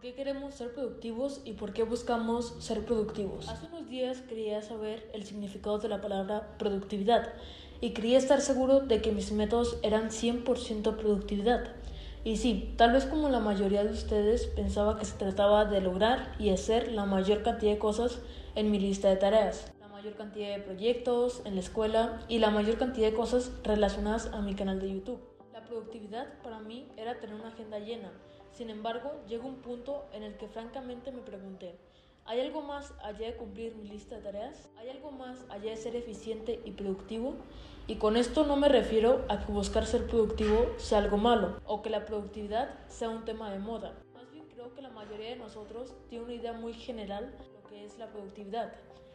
¿Por qué queremos ser productivos y por qué buscamos ser productivos? Hace unos días quería saber el significado de la palabra productividad y quería estar seguro de que mis métodos eran 100% productividad. Y sí, tal vez como la mayoría de ustedes pensaba que se trataba de lograr y hacer la mayor cantidad de cosas en mi lista de tareas, la mayor cantidad de proyectos en la escuela y la mayor cantidad de cosas relacionadas a mi canal de YouTube. Productividad para mí era tener una agenda llena. Sin embargo, llegó un punto en el que francamente me pregunté, ¿hay algo más allá de cumplir mi lista de tareas? ¿Hay algo más allá de ser eficiente y productivo? Y con esto no me refiero a que buscar ser productivo sea algo malo o que la productividad sea un tema de moda. Más bien creo que la mayoría de nosotros tiene una idea muy general de lo que es la productividad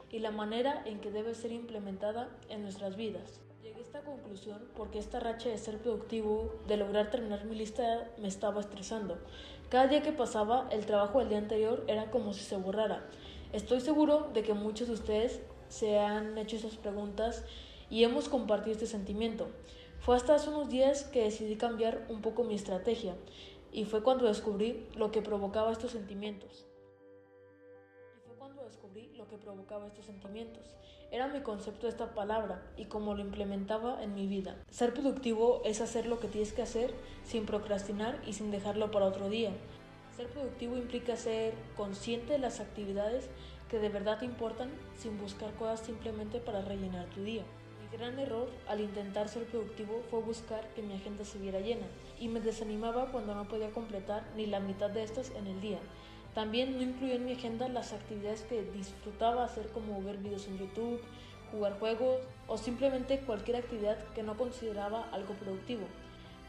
y la manera en que debe ser implementada en nuestras vidas. Llegué a esta conclusión porque esta racha de ser productivo, de lograr terminar mi lista, me estaba estresando. Cada día que pasaba, el trabajo del día anterior era como si se borrara. Estoy seguro de que muchos de ustedes se han hecho esas preguntas y hemos compartido este sentimiento. Fue hasta hace unos días que decidí cambiar un poco mi estrategia y fue cuando descubrí lo que provocaba estos sentimientos. Descubrí lo que provocaba estos sentimientos. Era mi concepto de esta palabra y cómo lo implementaba en mi vida. Ser productivo es hacer lo que tienes que hacer sin procrastinar y sin dejarlo para otro día. Ser productivo implica ser consciente de las actividades que de verdad te importan sin buscar cosas simplemente para rellenar tu día. Mi gran error al intentar ser productivo fue buscar que mi agenda se viera llena y me desanimaba cuando no podía completar ni la mitad de estas en el día. También no incluía en mi agenda las actividades que disfrutaba hacer como ver videos en YouTube, jugar juegos o simplemente cualquier actividad que no consideraba algo productivo.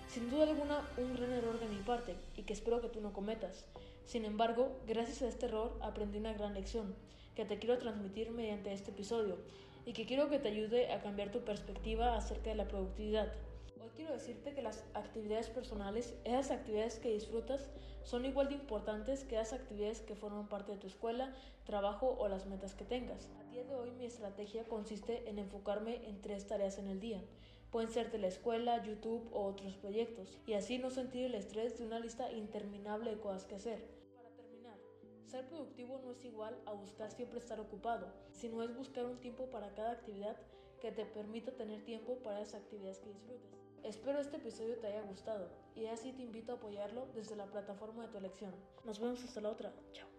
Sin duda alguna un gran error de mi parte y que espero que tú no cometas. Sin embargo, gracias a este error aprendí una gran lección que te quiero transmitir mediante este episodio y que quiero que te ayude a cambiar tu perspectiva acerca de la productividad. Hoy quiero decirte que las actividades personales, esas actividades que disfrutas, son igual de importantes que las actividades que forman parte de tu escuela, trabajo o las metas que tengas. A día de hoy mi estrategia consiste en enfocarme en tres tareas en el día. Pueden ser de la escuela, YouTube o otros proyectos, y así no sentir el estrés de una lista interminable de cosas que hacer. Ser productivo no es igual a buscar siempre estar ocupado, sino es buscar un tiempo para cada actividad que te permita tener tiempo para esas actividades que disfrutes. Espero este episodio te haya gustado y así te invito a apoyarlo desde la plataforma de tu elección. Nos vemos hasta la otra. Chao.